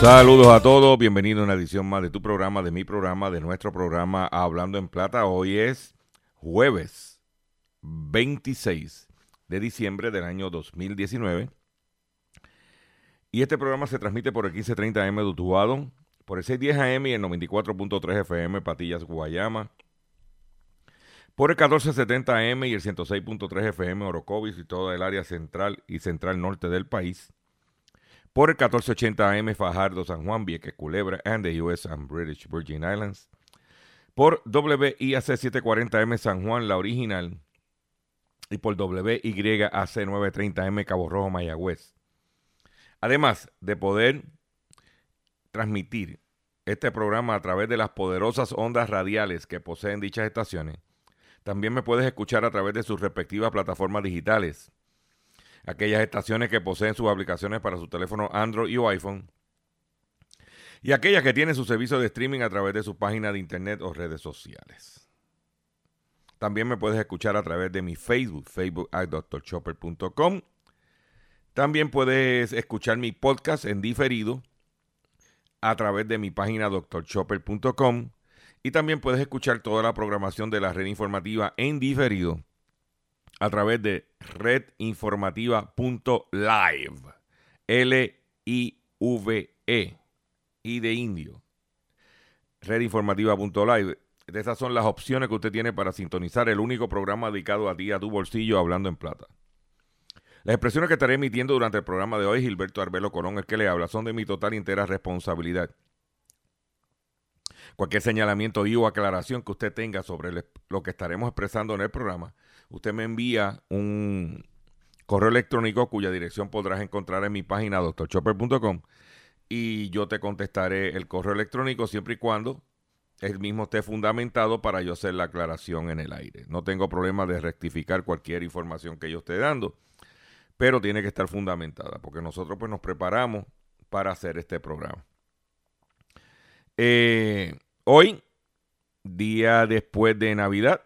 Saludos a todos, bienvenido a una edición más de tu programa, de mi programa, de nuestro programa Hablando en Plata. Hoy es jueves 26 de diciembre del año 2019. Y este programa se transmite por el 1530 AM de Utuado, por el 610 AM y el 94.3 FM Patillas Guayama, por el 1470 AM y el 106.3 FM Orocovis y toda el área central y central norte del país por el 1480 AM Fajardo, San Juan, Vieques, Culebra, and the US and British Virgin Islands, por WIAC 740M San Juan, la original, y por WYAC 930M Cabo Rojo, Mayagüez. Además de poder transmitir este programa a través de las poderosas ondas radiales que poseen dichas estaciones, también me puedes escuchar a través de sus respectivas plataformas digitales aquellas estaciones que poseen sus aplicaciones para su teléfono Android o iPhone, y aquellas que tienen su servicio de streaming a través de su página de internet o redes sociales. También me puedes escuchar a través de mi Facebook, facebook.drchopper.com. También puedes escuchar mi podcast en diferido a través de mi página drchopper.com. Y también puedes escuchar toda la programación de la red informativa en diferido a través de redinformativa.live. L-I-V-E. I de indio. Redinformativa.live. Esas son las opciones que usted tiene para sintonizar el único programa dedicado a ti, a tu bolsillo, hablando en plata. Las expresiones que estaré emitiendo durante el programa de hoy, Gilberto Arbelo Colón, el que le habla, son de mi total y entera responsabilidad. Cualquier señalamiento y o aclaración que usted tenga sobre lo que estaremos expresando en el programa, usted me envía un correo electrónico cuya dirección podrás encontrar en mi página doctorchopper.com y yo te contestaré el correo electrónico siempre y cuando el mismo esté fundamentado para yo hacer la aclaración en el aire. No tengo problema de rectificar cualquier información que yo esté dando, pero tiene que estar fundamentada porque nosotros pues nos preparamos para hacer este programa. Eh, hoy, día después de Navidad,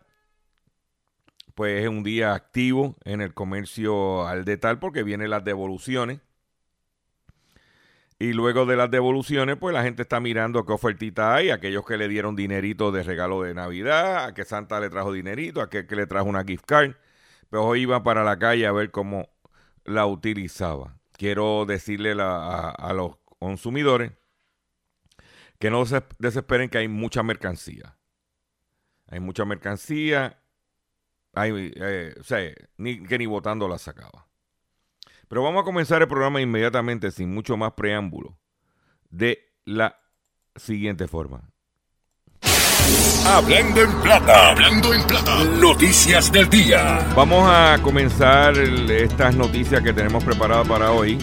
pues es un día activo en el comercio al detal porque vienen las devoluciones. Y luego de las devoluciones, pues la gente está mirando qué ofertita hay. Aquellos que le dieron dinerito de regalo de Navidad, a que Santa le trajo dinerito, a aquel que le trajo una gift card. Pues hoy iba para la calle a ver cómo la utilizaba. Quiero decirle a, a los consumidores que no se desesperen que hay mucha mercancía. Hay mucha mercancía, hay, eh, o sea, ni, que ni votando la sacaba. Pero vamos a comenzar el programa inmediatamente, sin mucho más preámbulo, de la siguiente forma. Hablando en plata, hablando en plata. Noticias del día. Vamos a comenzar el- estas noticias que tenemos preparadas para hoy.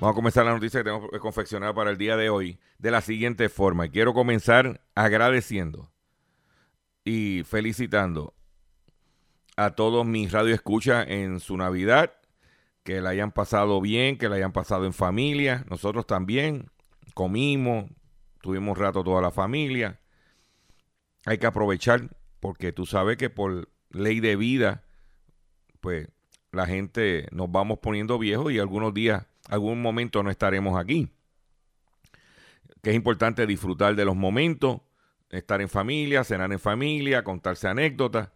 Vamos a comenzar la noticia que tenemos confeccionada para el día de hoy de la siguiente forma. Y quiero comenzar agradeciendo y felicitando a todos mis radioescuchas en su Navidad, que la hayan pasado bien, que la hayan pasado en familia. Nosotros también comimos, tuvimos rato toda la familia. Hay que aprovechar porque tú sabes que por ley de vida, pues la gente nos vamos poniendo viejos y algunos días, algún momento no estaremos aquí. Que es importante disfrutar de los momentos, estar en familia, cenar en familia, contarse anécdotas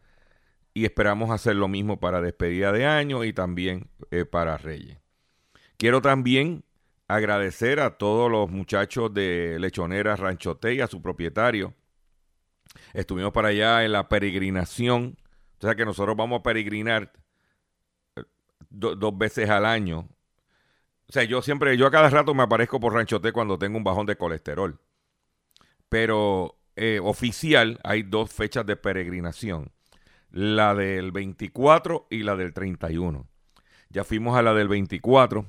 y esperamos hacer lo mismo para despedida de año y también eh, para Reyes. Quiero también agradecer a todos los muchachos de Lechonera Ranchote y a su propietario. Estuvimos para allá en la peregrinación O sea que nosotros vamos a peregrinar eh, dos veces al año. O sea, yo siempre, yo a cada rato me aparezco por Ranchote cuando tengo un bajón de colesterol. Pero eh, oficial hay dos fechas de peregrinación. La del 24 y la del 31. Ya fuimos a la del 24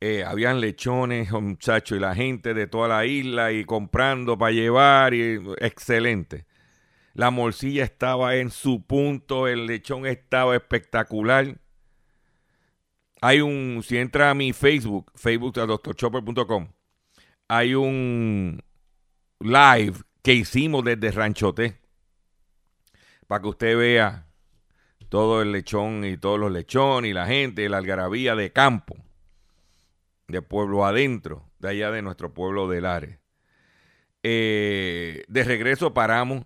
eh, habían lechones, muchachos, y la gente de toda la isla y comprando para llevar, y excelente. La morcilla estaba en su punto, el lechón estaba espectacular. Hay un, si entra a mi Facebook, facebook a doctorchopper.com, hay un live que hicimos desde Ranchote para que usted vea todo el lechón y todos los lechones y la gente, la algarabía de campo de pueblo adentro, de allá de nuestro pueblo de Lares. Eh, de regreso paramos,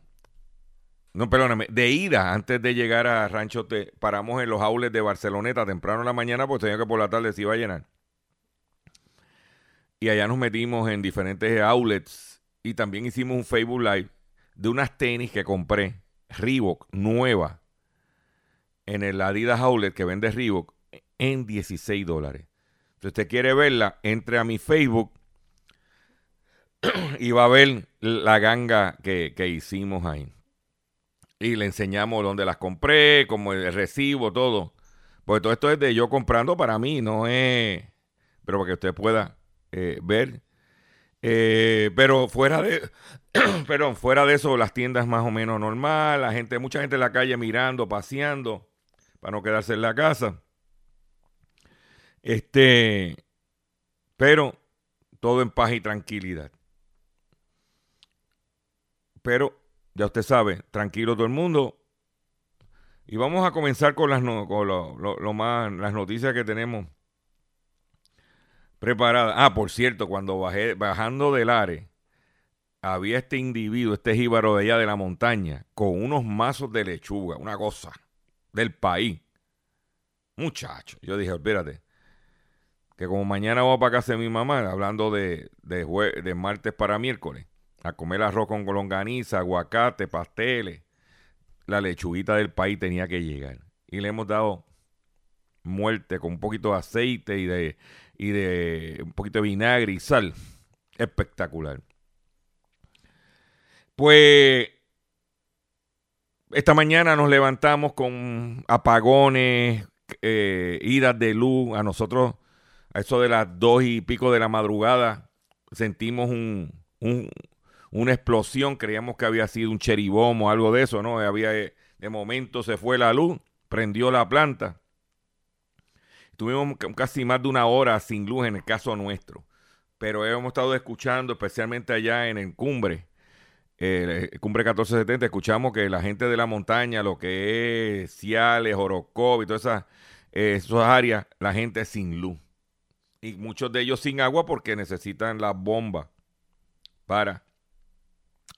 no, perdóname, de ida, antes de llegar a Rancho, te, paramos en los aules de Barceloneta temprano en la mañana, porque tenía que por la tarde se iba a llenar. Y allá nos metimos en diferentes outlets y también hicimos un Facebook Live de unas tenis que compré, Reebok, nueva, en el Adidas Outlet que vende Reebok, en 16 dólares. Si usted quiere verla, entre a mi Facebook y va a ver la ganga que, hicimos ahí. Y le enseñamos dónde las compré, como el recibo, todo. Porque todo esto es de yo comprando para mí, no es. Pero para que usted pueda eh, ver. Eh, pero fuera de. perdón, fuera de eso, las tiendas más o menos normal. La gente, mucha gente en la calle mirando, paseando, para no quedarse en la casa. Este, pero todo en paz y tranquilidad. Pero ya usted sabe, tranquilo todo el mundo. Y vamos a comenzar con las, con lo, más, las noticias que tenemos preparadas. Ah, por cierto, cuando bajé, bajando del área, había este individuo, este jíbaro de allá de la montaña, con unos mazos de lechuga, una cosa del país. Muchacho, yo dije, espérate, que como mañana voy para casa de mi mamá, hablando de, de, martes para miércoles, a comer arroz con longaniza, aguacate, pasteles, la lechuguita del país tenía que llegar. Y le hemos dado muerte con un poquito de aceite y de, y de un poquito de vinagre y sal. Espectacular. Pues esta mañana nos levantamos con apagones, eh, idas de luz. A nosotros a eso de las dos y pico de la madrugada, sentimos un, una explosión, creíamos que había sido un cheribom o algo de eso, ¿no? Había, eh, de momento se fue la luz, prendió la planta. Tuvimos casi más de una hora sin luz en el caso nuestro, pero hemos estado escuchando, especialmente allá en el cumbre, eh, cumbre 1470, escuchamos que la gente de la montaña, lo que es Ciales, Orocov y todas eh, esas áreas, la gente sin luz y muchos de ellos sin agua porque necesitan la bomba para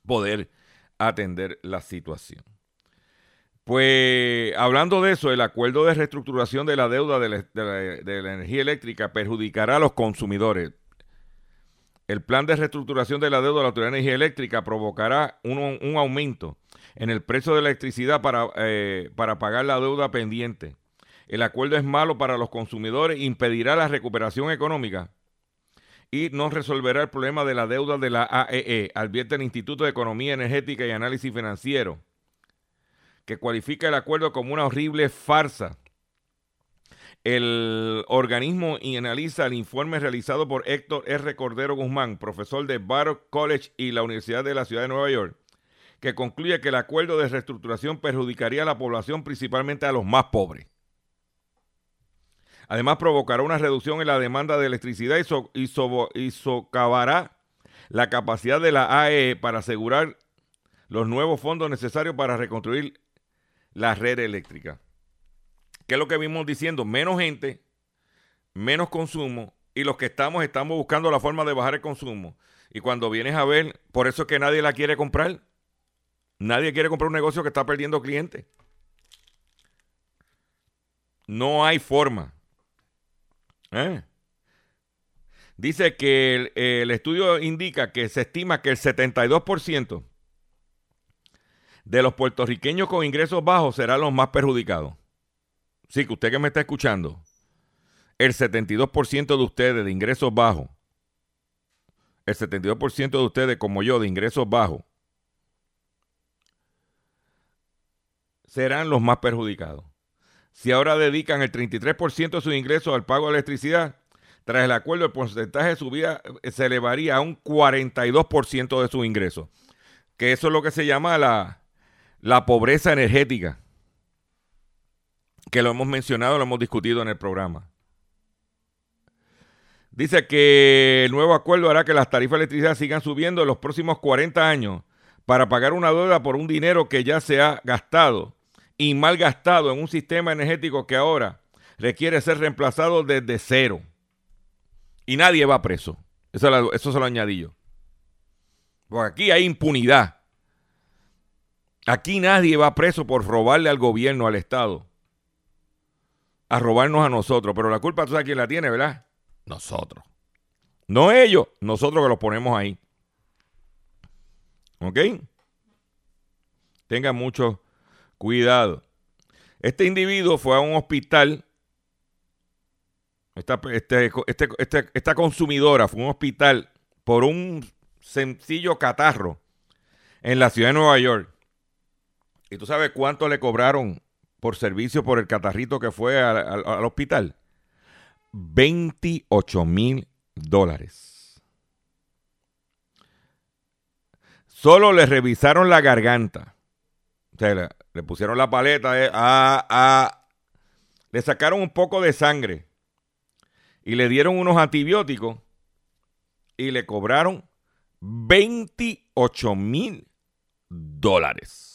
poder atender la situación. Pues hablando de eso, el acuerdo de reestructuración de la deuda de la, energía eléctrica perjudicará a los consumidores. El plan de reestructuración de la deuda de la Autoridad de Energía Eléctrica provocará un, aumento en el precio de la electricidad para, eh, para pagar la deuda pendiente el acuerdo es malo para los consumidores, impedirá la recuperación económica y no resolverá el problema de la deuda de la AEE, e, advierte el Instituto de Economía Energética y Análisis Financiero, que cualifica el acuerdo como una horrible farsa. El organismo analiza el informe realizado por Héctor R. Cordero Guzmán, profesor de Baruch College y la Universidad de la Ciudad de Nueva York, que concluye que el acuerdo de reestructuración perjudicaría a la población, principalmente a los más pobres. Además, provocará una reducción en la demanda de electricidad y, socavará la capacidad de la AE para asegurar los nuevos fondos necesarios para reconstruir la red eléctrica. ¿Qué es lo que vimos diciendo? Menos gente, menos consumo y los que estamos estamos buscando la forma de bajar el consumo. Y cuando vienes a ver, por eso es que nadie la quiere comprar. Nadie quiere comprar un negocio que está perdiendo clientes. No hay forma. ¿Eh? Dice que el, estudio indica que se estima que el 72% de los puertorriqueños con ingresos bajos serán los más perjudicados. Sí, que usted que me está escuchando, el 72% de ustedes de ingresos bajos, el 72% de ustedes como yo de ingresos bajos, serán los más perjudicados. Si ahora dedican el 33% de sus ingresos al pago de electricidad, tras el acuerdo el porcentaje de subida eh, se elevaría a un 42% de sus ingresos. Que eso es lo que se llama la, la pobreza energética. Que lo hemos mencionado, lo hemos discutido en el programa. Dice que el nuevo acuerdo hará que las tarifas de electricidad sigan subiendo en los próximos 40 años para pagar una deuda por un dinero que ya se ha gastado y mal gastado en un sistema energético que ahora requiere ser reemplazado desde cero. Y nadie va preso. Eso, eso se lo añadí yo. Porque aquí hay impunidad. Aquí nadie va preso por robarle al gobierno, al Estado. A robarnos a nosotros. Pero la culpa, tú sabes quién la tiene, ¿verdad? Nosotros. No ellos, nosotros que los ponemos ahí. ¿Ok? Tengan mucho cuidado. Este individuo fue a un hospital esta, este, este, este, esta consumidora fue a un hospital por un sencillo catarro en la ciudad de Nueva York. ¿Y tú sabes cuánto le cobraron por servicio por el catarrito que fue al, hospital? 28 mil dólares. Solo le revisaron la garganta. O sea, le, pusieron la paleta, le sacaron un poco de sangre y le dieron unos antibióticos y le cobraron 28 mil dólares.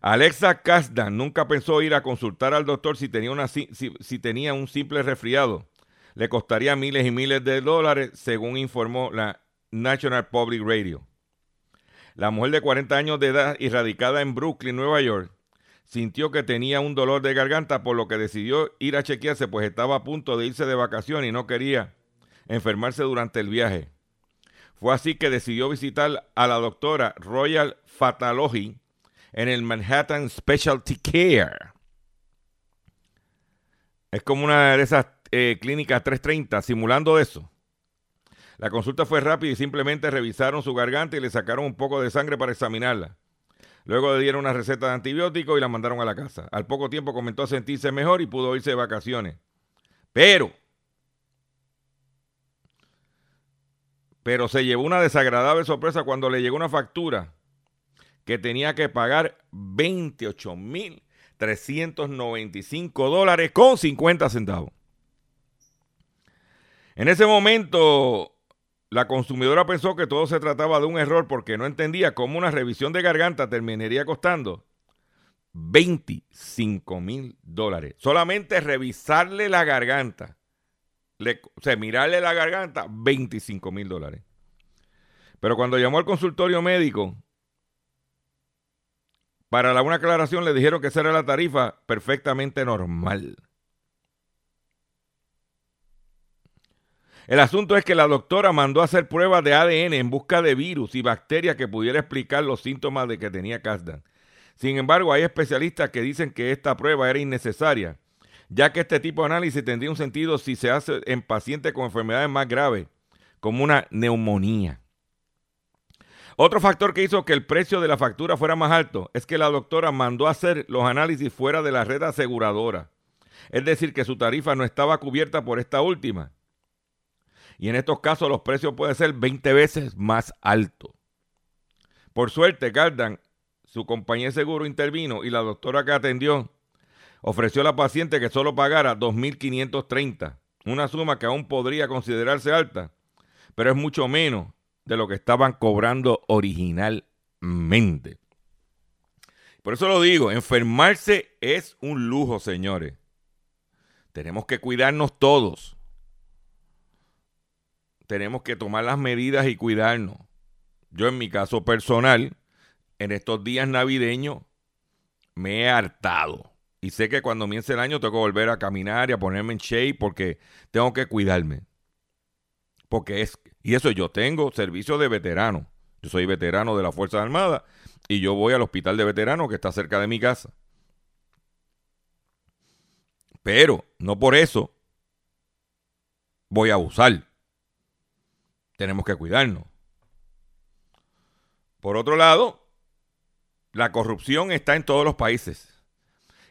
Alexa Kasdan nunca pensó ir a consultar al doctor si tenía, si tenía un simple resfriado. Le costaría miles y miles de dólares, según informó la National Public Radio. La mujer de 40 años de edad y radicada en Brooklyn, Nueva York, sintió que tenía un dolor de garganta, por lo que decidió ir a chequearse, pues estaba a punto de irse de vacaciones y no quería enfermarse durante el viaje. Fue así que decidió visitar a la doctora Royal Fatalogy en el Manhattan Specialty Care. Es como una de esas eh, clínicas 330, simulando eso. La consulta fue rápida y simplemente revisaron su garganta y le sacaron un poco de sangre para examinarla. Luego le dieron una receta de antibióticos y la mandaron a la casa. Al poco tiempo comenzó a sentirse mejor y pudo irse de vacaciones. Pero, pero se llevó una desagradable sorpresa cuando le llegó una factura que tenía que pagar 28.395 dólares con 50 centavos. En ese momento, la consumidora pensó que todo se trataba de un error porque no entendía cómo una revisión de garganta terminaría costando 25 mil dólares. Solamente revisarle la garganta. o sea, mirarle la garganta, 25 mil dólares. Pero cuando llamó al consultorio médico, para la una aclaración le dijeron que esa era la tarifa perfectamente normal. El asunto es que la doctora mandó a hacer pruebas de ADN en busca de virus y bacterias que pudiera explicar los síntomas de que tenía Kasdan. Sin embargo, hay especialistas que dicen que esta prueba era innecesaria, ya que este tipo de análisis tendría un sentido si se hace en pacientes con enfermedades más graves, como una neumonía. Otro factor que hizo que el precio de la factura fuera más alto es que la doctora mandó hacer los análisis fuera de la red aseguradora. Es decir, que su tarifa no estaba cubierta por esta última y en estos casos los precios pueden ser 20 veces más altos. Por suerte, Gardan, su compañía de seguro intervino y la doctora que atendió ofreció a la paciente que solo pagara 2.530, una suma que aún podría considerarse alta, pero es mucho menos de lo que estaban cobrando originalmente. Por eso lo digo, enfermarse es un lujo, señores. Tenemos que cuidarnos todos tenemos que tomar las medidas y cuidarnos. Yo en mi caso personal, en estos días navideños, me he hartado. Y sé que cuando mience el año tengo que volver a caminar y a ponerme en shape porque tengo que cuidarme. Porque es, y eso yo tengo servicio de veterano. Yo soy veterano de las Fuerzas Armadas y yo voy al hospital de veteranos que está cerca de mi casa. Pero no por eso voy a abusar. Tenemos que cuidarnos. Por otro lado, la corrupción está en todos los países.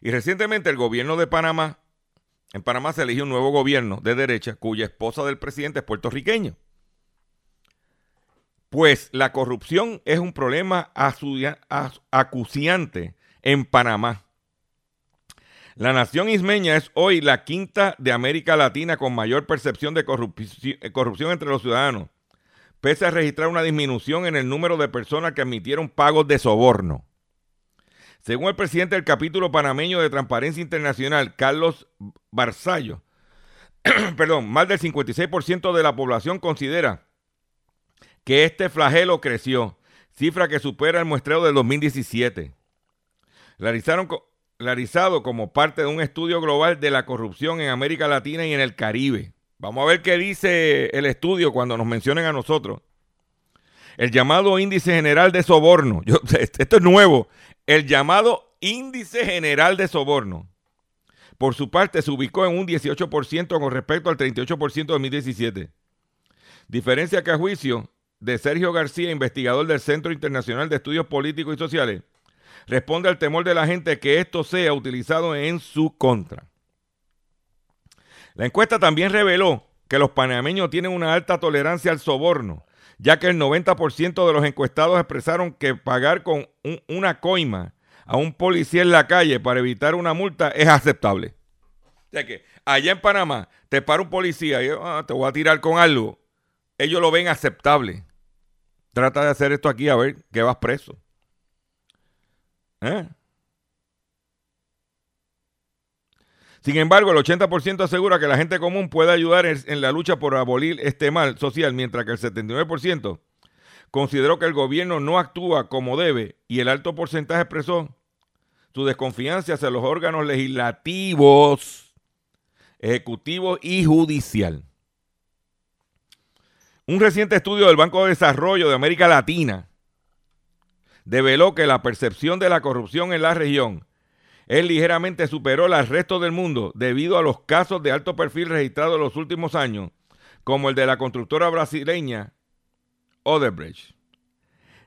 Y recientemente el gobierno de Panamá, en Panamá se eligió un nuevo gobierno de derecha cuya esposa del presidente es puertorriqueño. Pues la corrupción es un problema acuciante en Panamá. La nación ismeña es hoy la quinta de América Latina con mayor percepción de corrupción entre los ciudadanos, pese a registrar una disminución en el número de personas que admitieron pagos de soborno. Según el presidente del capítulo panameño de Transparencia Internacional, Carlos Barzallo, perdón, más del 56% de la población considera que este flagelo creció, cifra que supera el muestreo del 2017. Realizado como parte de un estudio global de la corrupción en América Latina y en el Caribe. Vamos a ver qué dice el estudio cuando nos mencionen a nosotros. El llamado índice general de soborno. esto es nuevo. El llamado índice general de soborno. Por su parte, se ubicó en un 18% con respecto al 38% de 2017. Diferencia que a juicio de Sergio García, investigador del Centro Internacional de Estudios Políticos y Sociales, responde al temor de la gente que esto sea utilizado en su contra. La encuesta también reveló que los panameños tienen una alta tolerancia al soborno, ya que el 90% de los encuestados expresaron que pagar con una coima a un policía en la calle para evitar una multa es aceptable. O sea que allá en Panamá te para un policía y ah, te voy a tirar con algo. Ellos lo ven aceptable. Trata de hacer esto aquí a ver que vas preso. ¿Eh? Sin embargo, el 80% asegura que la gente común puede ayudar en, la lucha por abolir este mal social, mientras que el 79% consideró que el gobierno no actúa como debe y el alto porcentaje expresó su desconfianza hacia los órganos legislativos, ejecutivos y judicial. Un reciente estudio del Banco de Desarrollo de América Latina develó que la percepción de la corrupción en la región es ligeramente superó al resto del mundo debido a los casos de alto perfil registrados en los últimos años, como el de la constructora brasileña Odebrecht.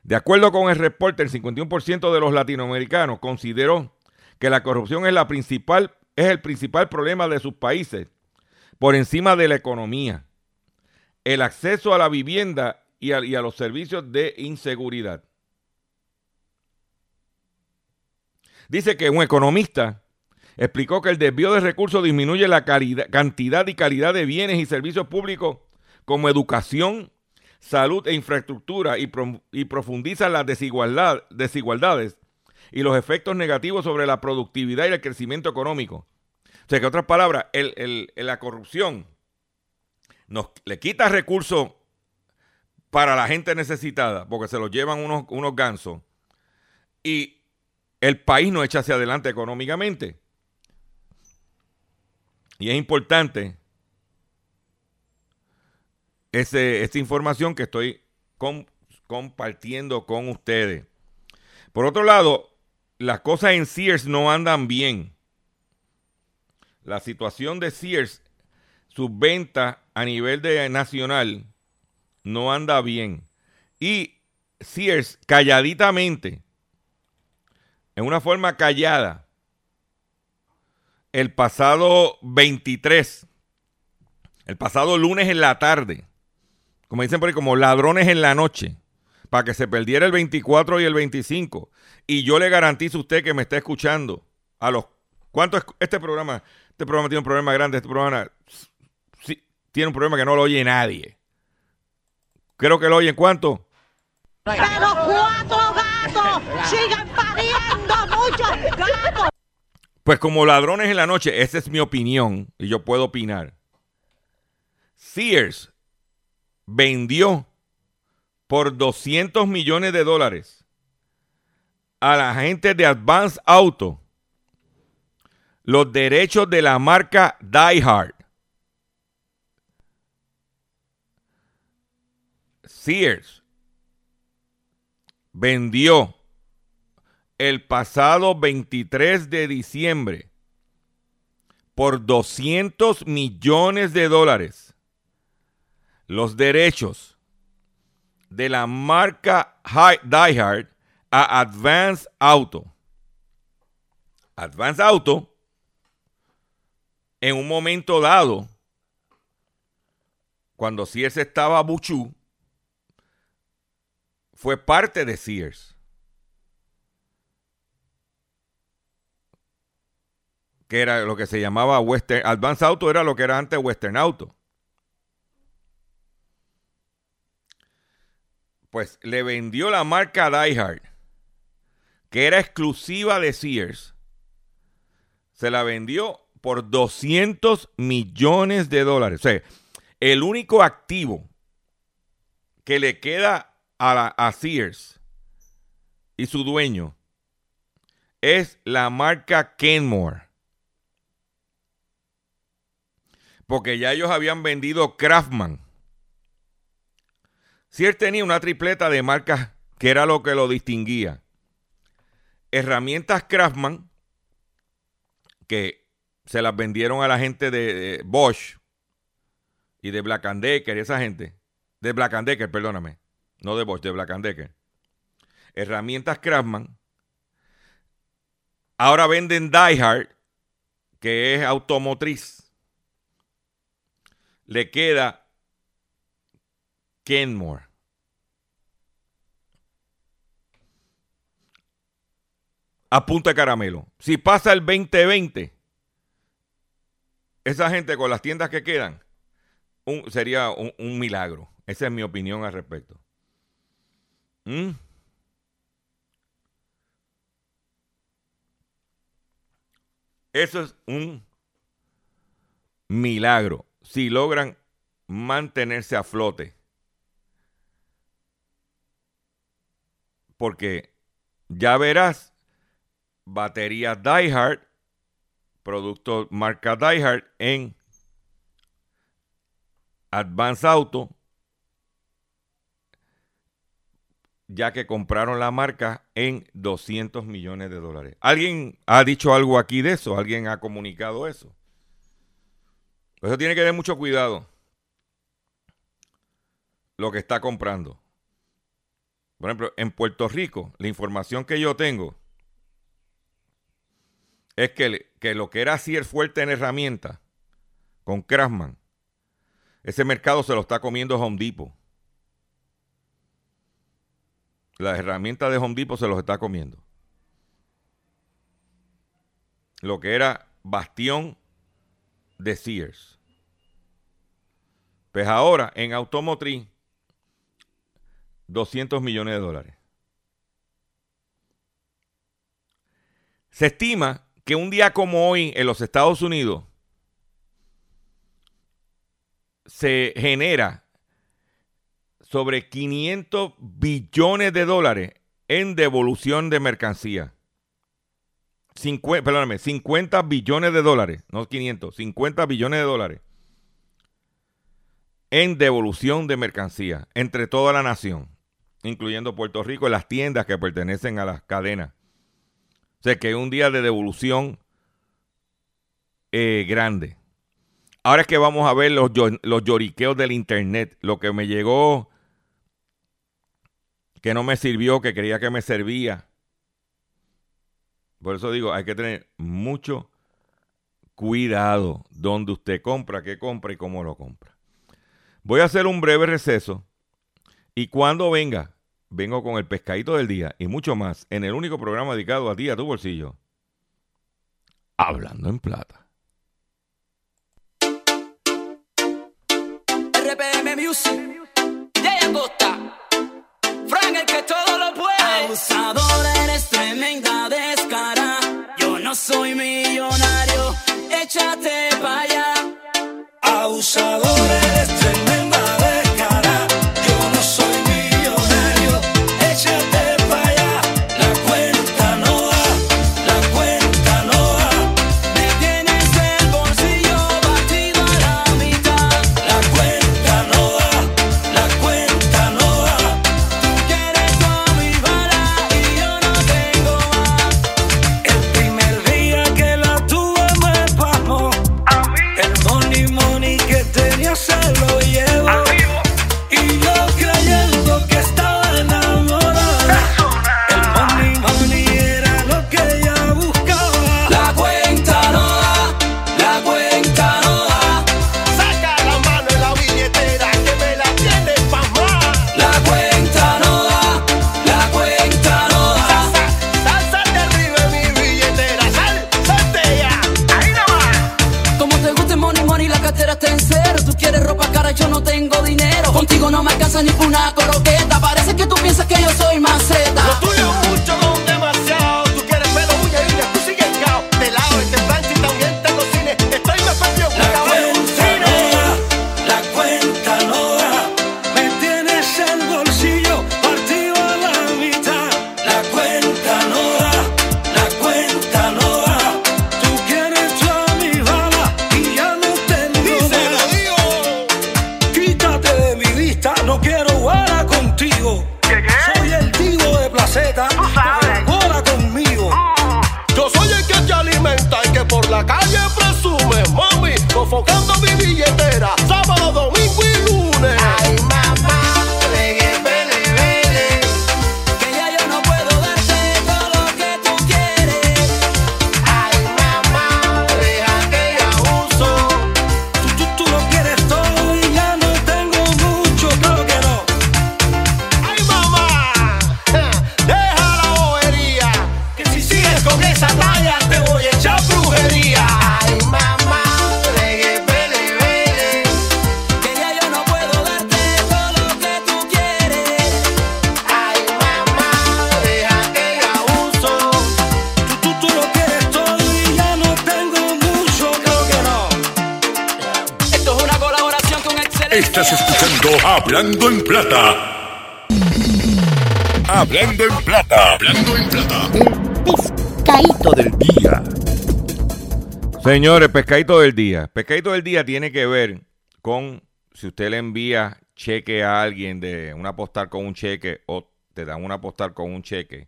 De acuerdo con el reporte, el 51% de los latinoamericanos consideró que la corrupción es el principal problema de sus países, por encima de la economía el acceso a la vivienda y a, los servicios de inseguridad. Dice que un economista explicó que el desvío de recursos disminuye la cantidad y calidad de bienes y servicios públicos como educación, salud e infraestructura y, profundiza las desigualdades y los efectos negativos sobre la productividad y el crecimiento económico. O sea, que otras palabras, la corrupción le quita recursos para la gente necesitada, porque se los llevan unos, unos gansos, y el país no echa hacia adelante económicamente. Y es importante ese, esta información que estoy compartiendo con ustedes. Por otro lado, las cosas en Sears no andan bien. La situación de Sears sus ventas a nivel de nacional no anda bien. Y Sears, calladitamente, en una forma callada, el pasado 23, el pasado lunes en la tarde, como dicen por ahí, como ladrones en la noche, para que se perdiera el 24 y el 25. Y yo le garantizo a usted que me está escuchando a los... ¿Cuánto es este programa? Este programa tiene un problema grande. Este programa tiene un problema que no lo oye nadie. Creo que lo oyen cuánto. Pero cuatro gatos sigan pariendo muchos gatos. Pues como ladrones en la noche, esa es mi opinión y yo puedo opinar. Sears vendió por 200 millones de dólares a la gente de Advance Auto los derechos de la marca Die Hard. Sears vendió el pasado 23 de diciembre por 200 millones de dólares los derechos de la marca Diehard a Advance Auto. Advance Auto, en un momento dado, cuando Sears estaba Buchu, fue parte de Sears. Que era lo que se llamaba Western. Advance Auto era lo que era antes Western Auto. Pues le vendió la marca Diehard, que era exclusiva de Sears. Se la vendió por 200 millones de dólares. O sea, el único activo que le queda a, la, Sears y su dueño es la marca Kenmore. Porque ya ellos habían vendido Craftman. Sears tenía una tripleta de marcas que era lo que lo distinguía. Herramientas Craftman, que se las vendieron a la gente de Bosch, y de Black Decker esa gente. De Black Decker, perdóname. No de Bosch, de Black Decker. Herramientas Craftsman. Ahora venden Diehard, que es automotriz. Le queda Kenmore. A punta de caramelo. Si pasa el 2020, esa gente con las tiendas que quedan, sería un, milagro. Esa es mi opinión al respecto. ¿Mm? Eso es un milagro. Si logran mantenerse a flote. Porque ya verás, batería Diehard, producto marca Diehard en Advance Auto, ya que compraron la marca en 200 millones de dólares. ¿Alguien ha dicho algo aquí de eso? ¿Alguien ha comunicado eso? Eso tiene que tener mucho cuidado lo que está comprando. Por ejemplo, en Puerto Rico, la información que yo tengo es que, que lo que era así el fuerte en herramienta con Craftsman ese mercado se lo está comiendo Home Depot. Las herramientas de Home Depot se los está comiendo. Lo que era bastión de Sears. Pues ahora en automotriz, 200 millones de dólares. Se estima que un día como hoy en los Estados Unidos, se genera sobre 500 billones de dólares en devolución de mercancía. 50, perdóname, 50 billones de dólares, no 500, 50 billones de dólares en devolución de mercancía entre toda la nación, incluyendo Puerto Rico y las tiendas que pertenecen a las cadenas. O sea que es un día de devolución eh, grande. Ahora es que vamos a ver los, los lloriqueos del internet. Lo que me llegó, que no me sirvió, que creía que me servía. Por eso digo, hay que tener mucho cuidado donde usted compra, qué compra y cómo lo compra. Voy a hacer un breve receso y cuando venga, vengo con el pescadito del día y mucho más en el único programa dedicado a ti, a tu bolsillo. Hablando en plata. RPM Music, Costa, Frank el que todo lo puede. Abusador, eres tremenda descara. Yo no soy millonario, échate para allá. Abusador, eres tremenda Hablando en Plata. Hablando en Plata. Hablando en Plata. Pescadito del día. Señores, pescadito del día. Pescadito del día tiene que ver con si usted le envía cheque a alguien de una postal con un cheque o te dan una postal con un cheque.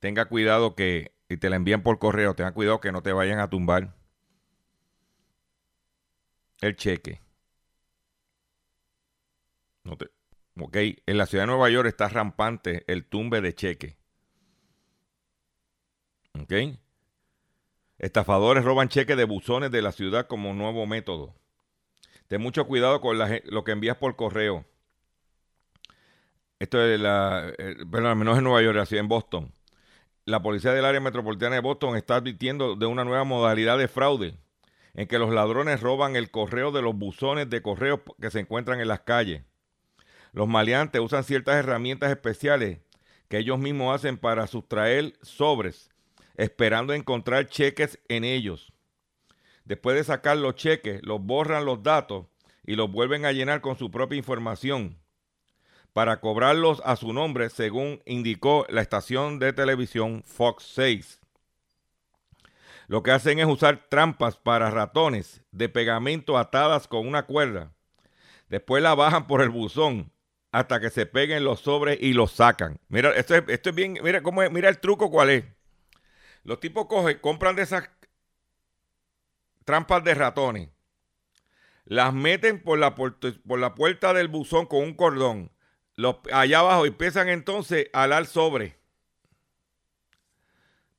Tenga cuidado que, y te la envían por correo, tenga cuidado que no te vayan a tumbar el cheque. Ok, en la ciudad de Nueva York está rampante el tumbe de cheque. ¿Ok? Estafadores roban cheques de buzones de la ciudad como nuevo método. Ten mucho cuidado con lo que envías por correo. Esto es la. perdón, al menos en Nueva York, así en Boston. La policía del área metropolitana de Boston está advirtiendo de una nueva modalidad de fraude en que los ladrones roban el correo de los buzones de correo que se encuentran en las calles. Los maleantes usan ciertas herramientas especiales que ellos mismos hacen para sustraer sobres, esperando encontrar cheques en ellos. Después de sacar los cheques, los borran los datos y los vuelven a llenar con su propia información para cobrarlos a su nombre, según indicó la estación de televisión Fox 6. Lo que hacen es usar trampas para ratones de pegamento atadas con una cuerda. Después la bajan por el buzón hasta que se peguen los sobres y los sacan. Mira, esto es, esto es bien, mira cómo es, mira el truco cuál es. Los tipos cogen, compran de esas trampas de ratones, las meten por la, puert- por la puerta del buzón con un cordón, los, allá abajo y empiezan entonces a alar sobre.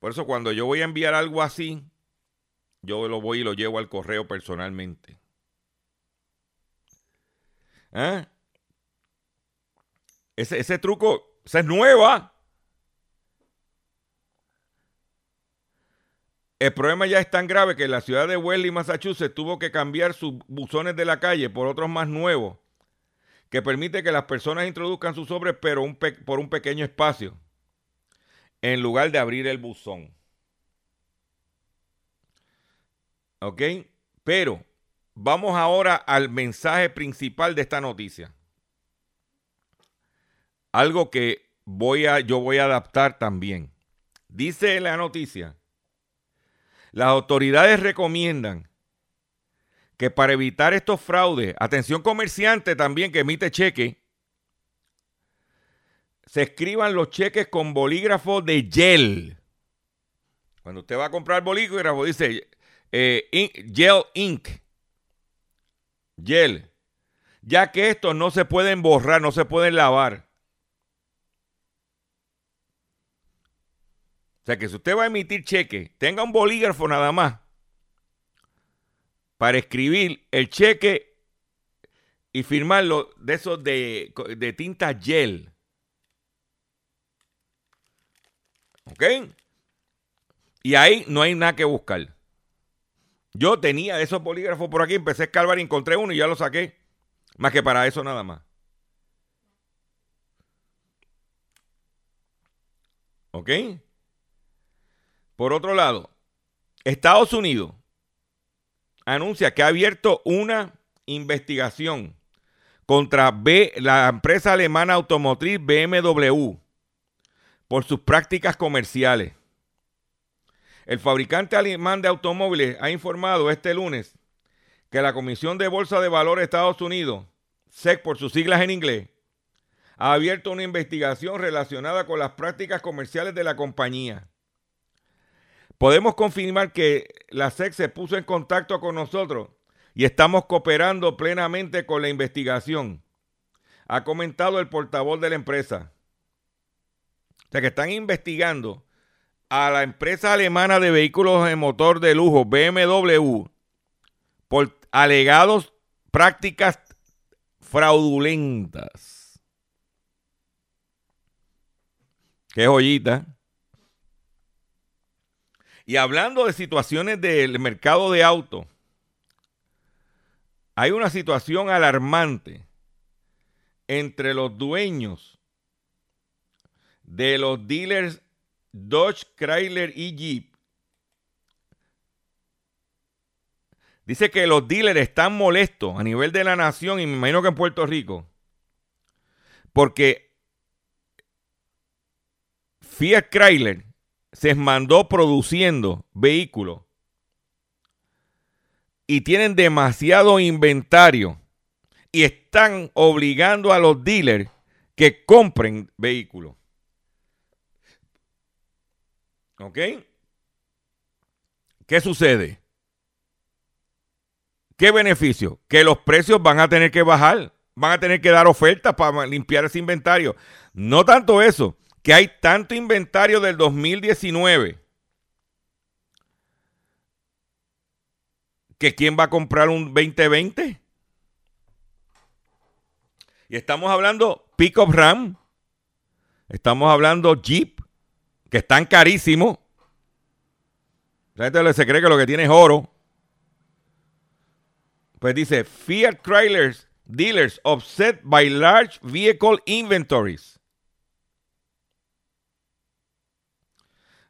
Por eso cuando yo voy a enviar algo así, yo lo voy y lo llevo al correo personalmente. ¿Ah? Ese, ese truco, esa es nueva. El problema ya es tan grave que la ciudad de Wellesley, Massachusetts, tuvo que cambiar sus buzones de la calle por otros más nuevos, que permite que las personas introduzcan sus sobres, pero un por un pequeño espacio, en lugar de abrir el buzón. ¿Ok? Pero vamos ahora al mensaje principal de esta noticia. Algo que voy a, yo voy a adaptar también. Dice la noticia, las autoridades recomiendan que para evitar estos fraudes, atención comerciante también que emite cheque, se escriban los cheques con bolígrafo de gel. Cuando usted va a comprar bolígrafo, dice eh, in- gel ink. Gel. Ya que estos no se pueden borrar, no se pueden lavar. O sea que si usted va a emitir cheque, tenga un bolígrafo nada más para escribir el cheque y firmarlo de esos de, tinta gel. ¿Ok? Y ahí no hay nada que buscar. Yo tenía esos bolígrafos por aquí, empecé a escarbar y encontré uno y ya lo saqué. Más que para eso nada más. ¿Ok? Por otro lado, Estados Unidos anuncia que ha abierto una investigación contra la empresa alemana automotriz BMW por sus prácticas comerciales. El fabricante alemán de automóviles ha informado este lunes que la Comisión de Bolsa de Valores de Estados Unidos, SEC por sus siglas en inglés, ha abierto una investigación relacionada con las prácticas comerciales de la compañía. Podemos confirmar que la SEC se puso en contacto con nosotros y estamos cooperando plenamente con la investigación, ha comentado el portavoz de la empresa. O sea que están investigando a la empresa alemana de vehículos de motor de lujo, BMW, por alegados prácticas fraudulentas. Qué joyita. Y hablando de situaciones del mercado de autos, hay una situación alarmante entre los dueños de los dealers Dodge, Chrysler y Jeep. Dice que los dealers están molestos a nivel de la nación y me imagino que en Puerto Rico. Porque Fiat Chrysler se mandó produciendo vehículos y tienen demasiado inventario y están obligando a los dealers que compren vehículos. ¿Ok? ¿Qué sucede? ¿Qué beneficio? Que los precios van a tener que bajar, van a tener que dar ofertas para limpiar ese inventario. No tanto eso, que hay tanto inventario del 2019 que quién va a comprar un 2020. Y estamos hablando Pickup Ram, estamos hablando Jeep, que están carísimos. La gente se cree que lo que tiene es oro. Pues dice Fiat Chrysler dealers offset by large vehicle inventories.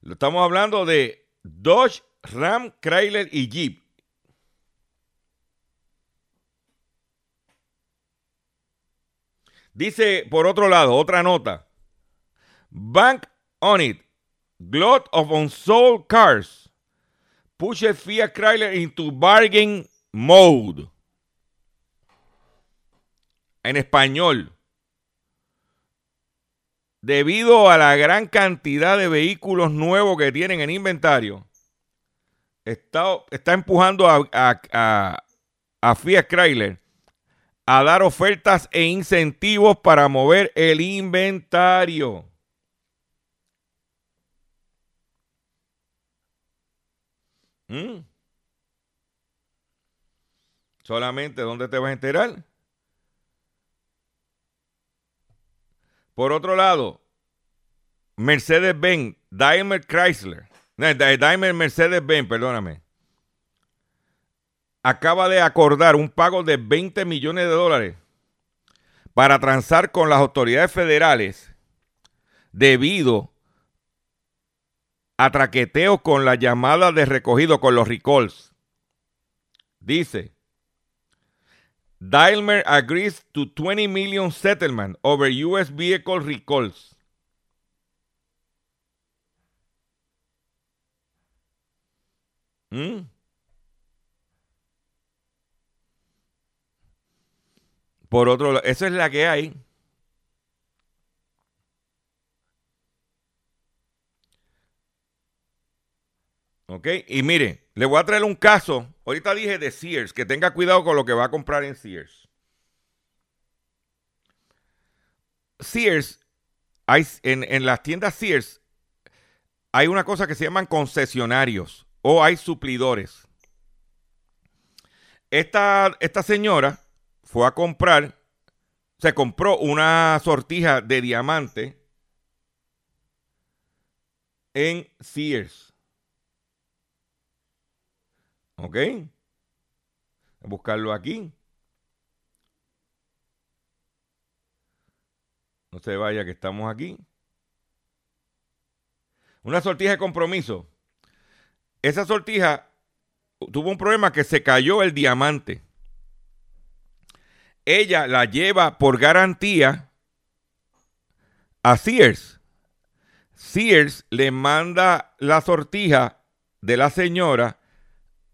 Estamos hablando de Dodge, Ram, Chrysler y Jeep. Dice, por otro lado, otra nota. Bank on it. Glut of unsold cars. Pushes Fiat Chrysler into bargain mode. En español. Debido a la gran cantidad de vehículos nuevos que tienen en inventario, está, empujando a Fiat Chrysler a dar ofertas e incentivos para mover el inventario. ¿Mm? Solamente, ¿dónde te vas a enterar? Por otro lado, Mercedes-Benz, Daimler Chrysler, Daimler Mercedes-Benz, perdóname, acaba de acordar un pago de 20 millones de dólares para transar con las autoridades federales debido a traqueteo con la llamada de recogido con los recalls. Dice, Daimler agrees to 20 million settlement over US vehicle recalls. ¿Mm? Por otro lado, esa es la que hay. ¿Ok? Y mire, le voy a traer un caso. Ahorita dije de Sears, que tenga cuidado con lo que va a comprar en Sears. Sears, hay, en, en las tiendas Sears, hay una cosa que se llaman concesionarios o hay suplidores. Esta, esta señora fue a comprar, se compró una sortija de diamante en Sears. ¿Ok? buscarlo aquí. No se vaya que estamos aquí. una sortija de compromiso. Esa sortija tuvo un problema que se cayó el diamante. Ella la lleva por garantía a Sears. Sears le manda la sortija de la señora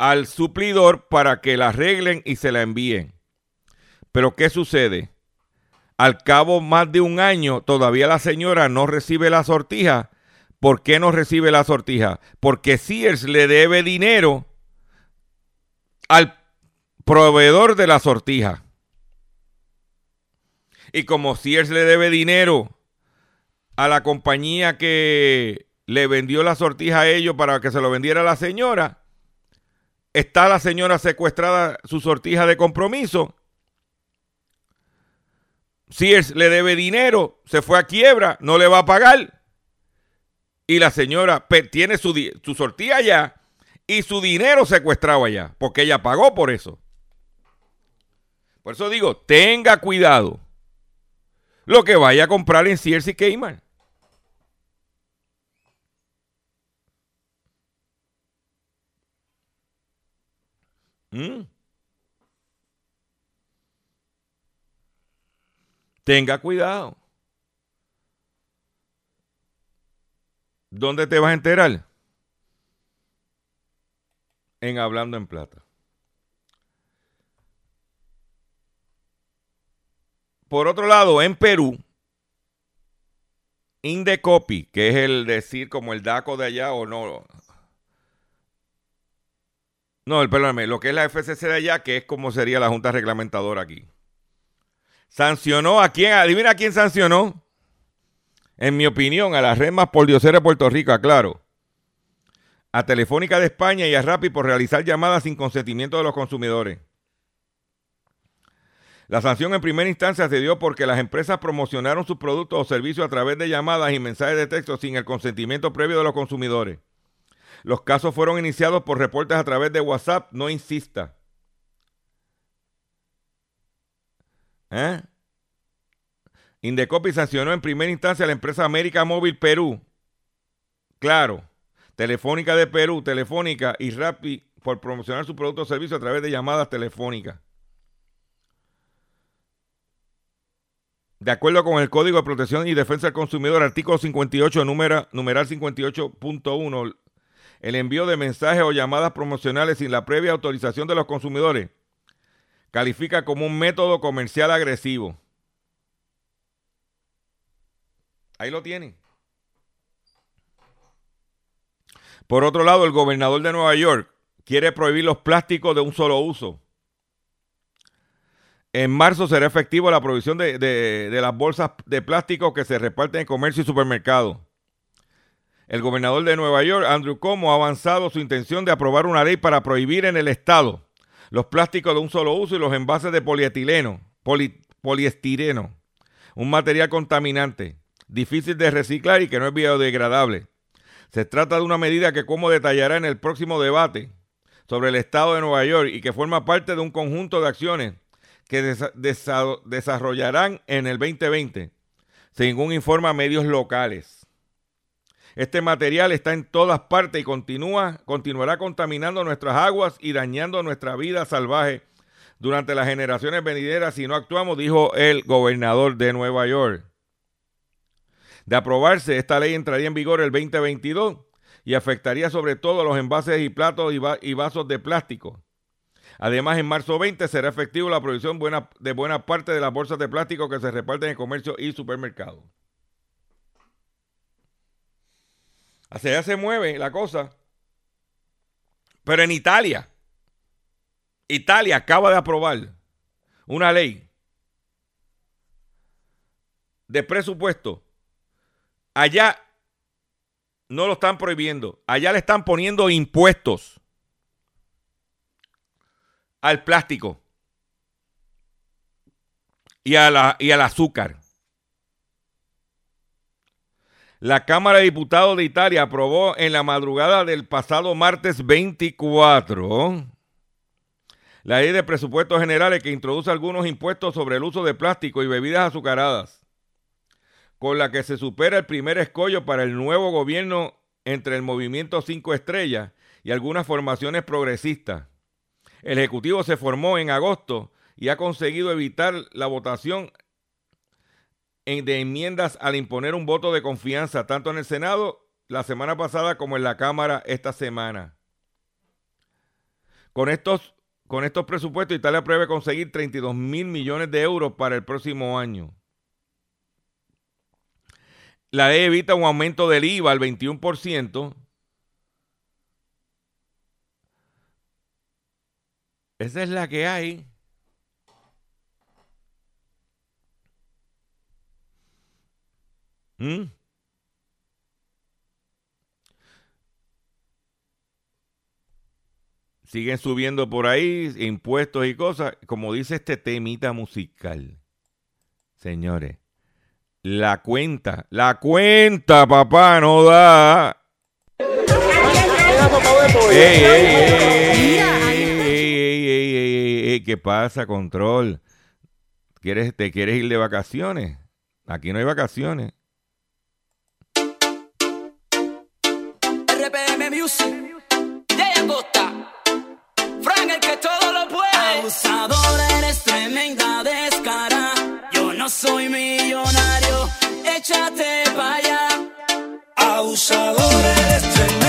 al suplidor para que la arreglen y se la envíen. Pero ¿qué sucede? Al cabo más de un año todavía la señora no recibe la sortija. ¿Por qué no recibe la sortija? Porque Sears le debe dinero al proveedor de la sortija. Y como Sears le debe dinero a la compañía que le vendió la sortija a ellos para que se lo vendiera a la señora, está la señora secuestrada su sortija de compromiso. Sears le debe dinero, se fue a quiebra, no le va a pagar. Y la señora tiene su, su sortija allá y su dinero secuestrado allá, porque ella pagó por eso. Por eso digo, tenga cuidado lo que vaya a comprar en Sears y Kmart. Mm. Tenga cuidado. ¿Dónde te vas a enterar? En Hablando en Plata. Por otro lado, en Perú, Indecopi, que es el decir como el DACO de allá o no, no, perdóname, lo que es la FCC de allá, que es como sería la Junta Reglamentadora aquí. Sancionó a quién, adivina a quién sancionó. En mi opinión, a las red más diosera de Puerto Rico, aclaro. A Telefónica de España y a Rappi por realizar llamadas sin consentimiento de los consumidores. La sanción en primera instancia se dio porque las empresas promocionaron sus productos o servicios a través de llamadas y mensajes de texto sin el consentimiento previo de los consumidores. Los casos fueron iniciados por reportes a través de WhatsApp, no insista. ¿Eh? Indecopi sancionó en primera instancia a la empresa América Móvil Perú. Claro. Telefónica de Perú, Telefónica y Rappi por promocionar su producto o servicio a través de llamadas telefónicas. De acuerdo con el Código de Protección y Defensa del Consumidor, artículo 58, numeral 58.1, el envío de mensajes o llamadas promocionales sin la previa autorización de los consumidores califica como un método comercial agresivo. Ahí lo tienen. Por otro lado, el gobernador de Nueva York quiere prohibir los plásticos de un solo uso. En marzo será efectivo la prohibición de, de las bolsas de plástico que se reparten en comercio y supermercados. El gobernador de Nueva York, Andrew Cuomo, ha avanzado su intención de aprobar una ley para prohibir en el estado los plásticos de un solo uso y los envases de polietileno, poliestireno, un material contaminante, difícil de reciclar y que no es biodegradable. Se trata de una medida que Cuomo detallará en el próximo debate sobre el estado de Nueva York y que forma parte de un conjunto de acciones que desarrollarán en el 2020, según informa medios locales. Este material está en todas partes y continúa, continuará contaminando nuestras aguas y dañando nuestra vida salvaje durante las generaciones venideras si no actuamos, dijo el gobernador de Nueva York. De aprobarse, esta ley entraría en vigor el 2022 y afectaría sobre todo los envases y platos y, vasos de plástico. Además, en marzo 20 será efectivo la prohibición de buena parte de las bolsas de plástico que se reparten en comercio y supermercados. Hacia allá se mueve la cosa. Pero en Italia, Italia acaba de aprobar una ley de presupuesto. Allá no lo están prohibiendo. Allá le están poniendo impuestos al plástico y, a la, y al azúcar. La Cámara de Diputados de Italia aprobó en la madrugada del pasado martes 24 la ley de presupuestos generales que introduce algunos impuestos sobre el uso de plástico y bebidas azucaradas, con la que se supera el primer escollo para el nuevo gobierno entre el movimiento Cinco Estrellas y algunas formaciones progresistas. El Ejecutivo se formó en agosto y ha conseguido evitar la votación de enmiendas al imponer un voto de confianza tanto en el Senado la semana pasada como en la Cámara esta semana. Con estos, con estos presupuestos, Italia prevé conseguir 32 mil millones de euros para el próximo año. La ley evita un aumento del IVA al 21%. Esa es la que hay. Mm. Siguen subiendo por ahí impuestos y cosas. Como dice este temita musical. Señores, la cuenta, la cuenta, papá, no da. Ey, ey, ¿Qué pasa, control? ¿Quieres, ¿Te quieres ir de vacaciones? Aquí no hay vacaciones. Music, Acosta, Frank el que todo lo puede. Abusadora, eres tremenda descara. Yo no soy millonario, échate pa' allá. Abusador, eres tremenda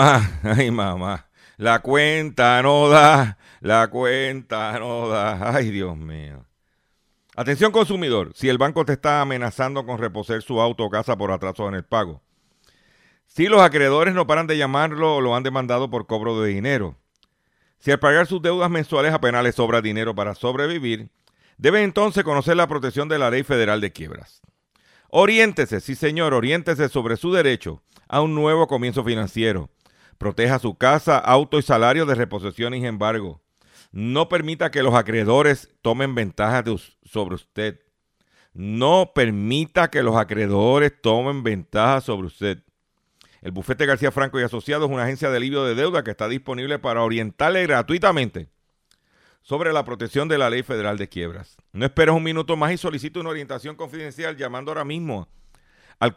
ay, mamá. La cuenta no da, la cuenta no da. Ay, Dios mío. Atención consumidor, si el banco te está amenazando con reposer su auto o casa por atraso en el pago. Si los acreedores no paran de llamarlo o lo han demandado por cobro de dinero. Si al pagar sus deudas mensuales apenas le sobra dinero para sobrevivir, debe entonces conocer la protección de la Ley Federal de Quiebras. Oriéntese, sí señor, oriéntese sobre su derecho a un nuevo comienzo financiero. Proteja su casa, auto y salario de reposición y embargo. No permita que los acreedores tomen ventaja de sobre usted. No permita que los acreedores tomen ventaja sobre usted. El bufete García Franco y Asociados es una agencia de alivio de deuda que está disponible para orientarle gratuitamente sobre la protección de la ley federal de quiebras. No esperes un minuto más y solicita una orientación confidencial llamando ahora mismo al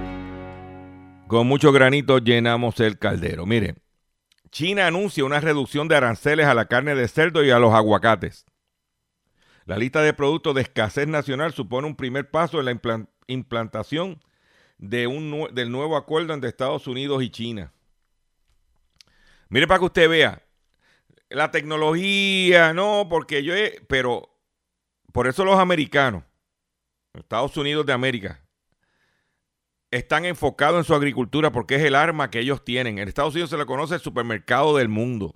Con muchos granitos llenamos el caldero. Mire, China anuncia una reducción de aranceles a la carne de cerdo y a los aguacates. La lista de productos de escasez nacional supone un primer paso en la implan- implantación de un del nuevo acuerdo entre Estados Unidos y China. Mire para que usted vea. La tecnología, no, porque yo he, pero por eso los americanos, Estados Unidos de América, están enfocados en su agricultura porque es el arma que ellos tienen. En Estados Unidos se le conoce el supermercado del mundo.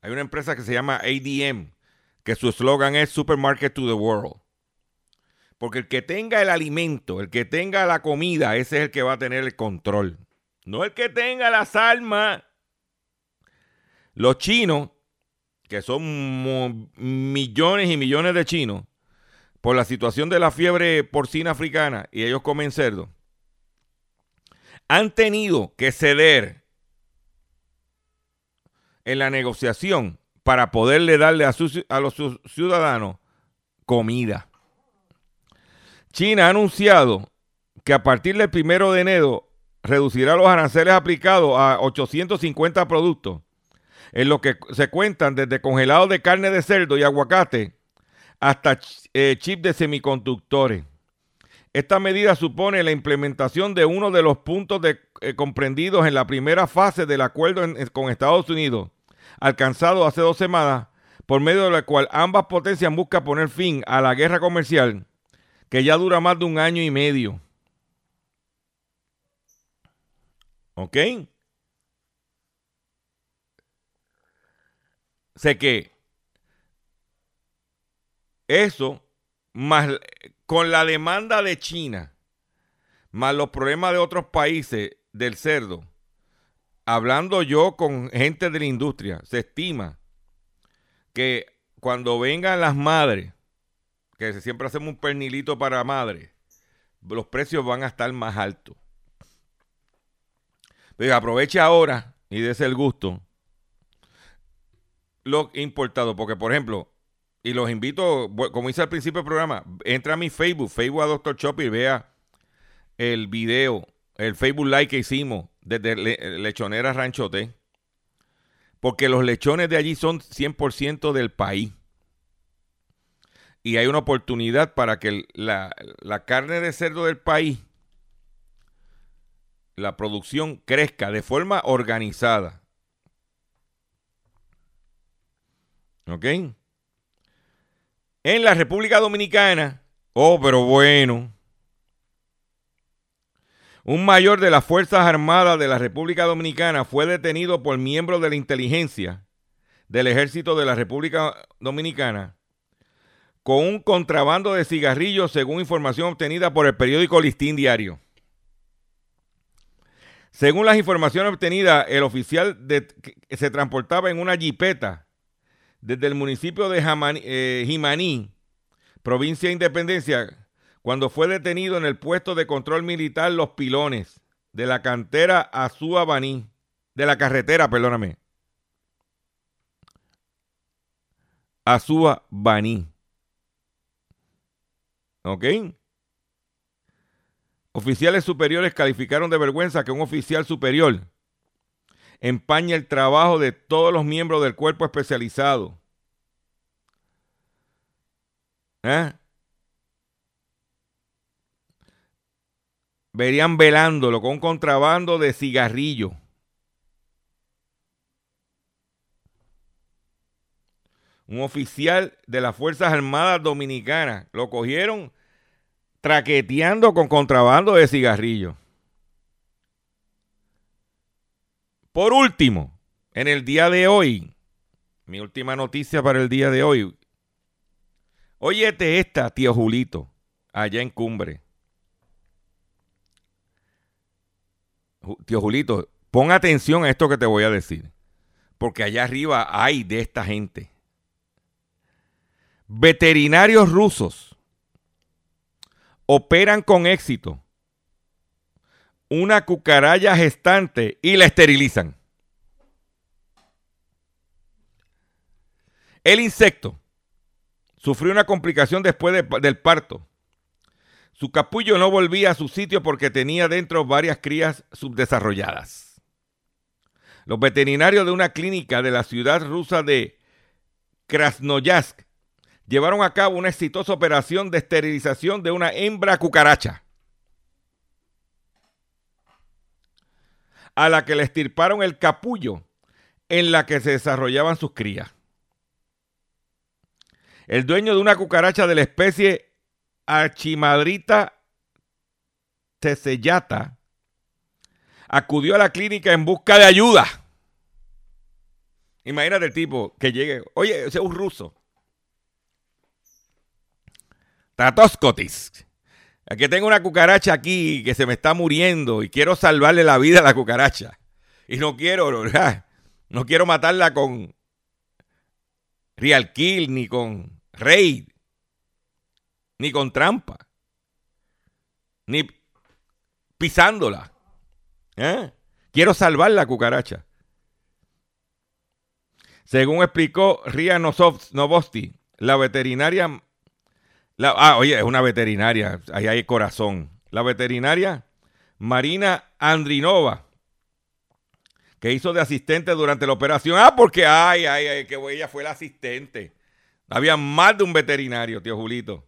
Hay una empresa que se llama ADM, que su eslogan es Supermarket to the World. Porque el que tenga el alimento, el que tenga la comida, ese es el que va a tener el control. No el que tenga las armas. Los chinos, que son millones y millones de chinos, por la situación de la fiebre porcina africana y ellos comen cerdo, han tenido que ceder en la negociación para poderle darle a, los ciudadanos comida. China ha anunciado que a partir del primero de enero reducirá los aranceles aplicados a 850 productos, en lo que se cuentan desde congelados de carne de cerdo y aguacate hasta eh, chip de semiconductores. Esta medida supone la implementación de uno de los puntos eh, comprendidos en la primera fase del acuerdo con Estados Unidos, alcanzado hace dos semanas, por medio de la cual ambas potencias buscan poner fin a la guerra comercial que ya dura más de un año y medio. ¿Ok? Sé que eso, más con la demanda de China, más los problemas de otros países del cerdo, hablando yo con gente de la industria, se estima que cuando vengan las madres, que siempre hacemos un pernilito para madres, los precios van a estar más altos. Pero aproveche ahora y dése el gusto lo importado, porque por ejemplo, y los invito, como hice al principio del programa, entra a mi Facebook, Facebook a Dr. Chop y vea el video, el Facebook Live que hicimos desde Le- Lechonera Ranchote, porque los lechones de allí son 100% del país. Y hay una oportunidad para que la, la carne de cerdo del país, la producción crezca de forma organizada. ¿Ok? En la República Dominicana, oh, pero bueno, un mayor de las Fuerzas Armadas de la República Dominicana fue detenido por miembros de la inteligencia del Ejército de la República Dominicana con un contrabando de cigarrillos según información obtenida por el periódico Listín Diario. Según las informaciones obtenidas, el oficial se transportaba en una jipeta desde el municipio de eh, Jimaní, provincia de Independencia, cuando fue detenido en el puesto de control militar Los Pilones de la cantera Azúa Baní, de la carretera, perdóname. Azúa Baní. ¿Ok? Oficiales superiores calificaron de vergüenza que un oficial superior empaña el trabajo de todos los miembros del cuerpo especializado. ¿Eh? Verían velándolo con contrabando de cigarrillo. Un oficial de las Fuerzas Armadas Dominicanas lo cogieron traqueteando con contrabando de cigarrillo. Por último, en el día de hoy, mi última noticia para el día de hoy, Óyete esta, tío Julito, allá en Cumbre. Tío Julito, pon atención a esto que te voy a decir. Porque allá arriba hay de esta gente. Veterinarios rusos operan con éxito una cucaracha gestante y la esterilizan. El insecto sufrió una complicación después de- del parto. Su capullo no volvía a su sitio porque tenía dentro varias crías subdesarrolladas. Los veterinarios de una clínica de la ciudad rusa de Krasnoyarsk llevaron a cabo una exitosa operación de esterilización de una hembra cucaracha, a la que le estirparon el capullo en la que se desarrollaban sus crías. El dueño de una cucaracha de la especie Archimadrita tesellata acudió a la clínica en busca de ayuda. Imagínate el tipo que llegue, oye, ese es un ruso. Tatoscotis. Aquí tengo una cucaracha aquí que se me está muriendo y quiero salvarle la vida a la cucaracha. Y no quiero, no quiero matarla con Real Kill, ni con Raid, ni con trampa, ni pisándola. ¿Eh? Quiero salvar la cucaracha. Según explicó Ria Novosti, la veterinaria. Ah, oye, es una veterinaria, ahí hay corazón. La veterinaria Marina Andrinova, que hizo de asistente durante la operación. Ah, porque, ay, ay, ay, que ella fue la asistente. Había más de un veterinario, tío Julito.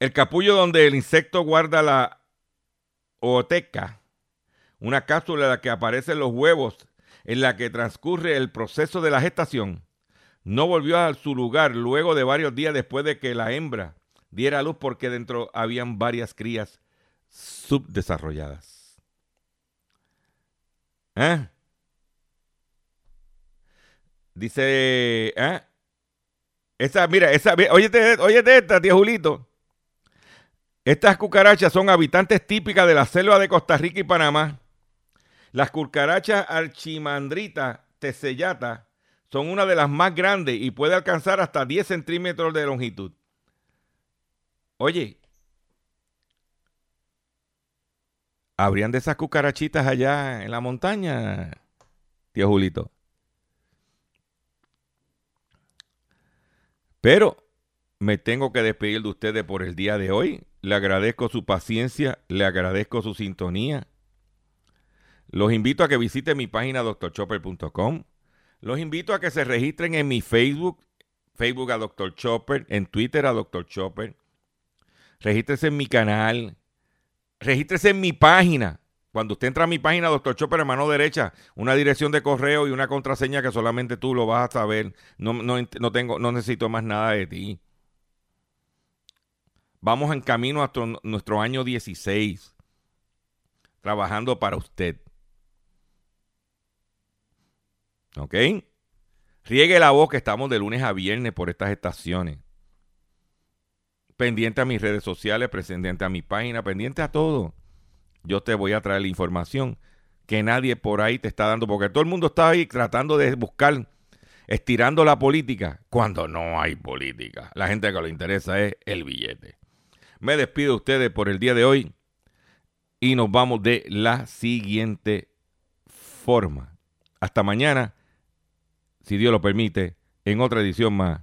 El capullo donde el insecto guarda la ooteca, una cápsula en la que aparecen los huevos, en la que transcurre el proceso de la gestación, no volvió a su lugar luego de varios días después de que la hembra diera a luz porque dentro habían varias crías subdesarrolladas. ¿Eh? Dice, ¿eh? Esa, mira, esa, óyete, óyete esta, tío Julito. Estas cucarachas son habitantes típicas de la selva de Costa Rica y Panamá. Las cucarachas archimandrita tesellata son una de las más grandes y puede alcanzar hasta 10 centímetros de longitud. Oye, ¿habrían de esas cucarachitas allá en la montaña, tío Julito? Pero me tengo que despedir de ustedes por el día de hoy. Le agradezco su paciencia, le agradezco su sintonía. Los invito a que visiten mi página drchopper.com. Los invito a que se registren en mi Facebook, Facebook a Dr. Chopper, en Twitter a Dr. Chopper. Regístrese en mi canal. Regístrese en mi página. Cuando usted entra a mi página, Dr. Chopper, a mano derecha, una dirección de correo y una contraseña que solamente tú lo vas a saber. No, no, no tengo, no necesito más nada de ti. Vamos en camino hasta nuestro año 16, trabajando para usted. ¿Ok? Riegue la voz que estamos de lunes a viernes por estas estaciones. Pendiente a mis redes sociales, pendiente a mi página, pendiente a todo. Yo te voy a traer la información que nadie por ahí te está dando, porque todo el mundo está ahí tratando de buscar, estirando la política, cuando no hay política. La gente que le interesa es el billete. Me despido de ustedes por el día de hoy y nos vamos de la siguiente forma. Hasta mañana, si Dios lo permite, en otra edición más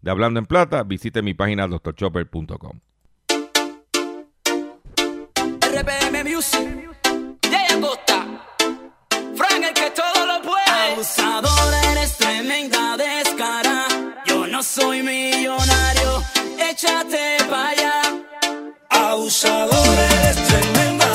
de Hablando en Plata, visite mi página drchopper.com. RPM Music, Jay Costa, Frank el que todo lo puede. Abusadora, eres tremenda descara. Yo no soy millonario, échate pa' allá. Abusadora, eres tremenda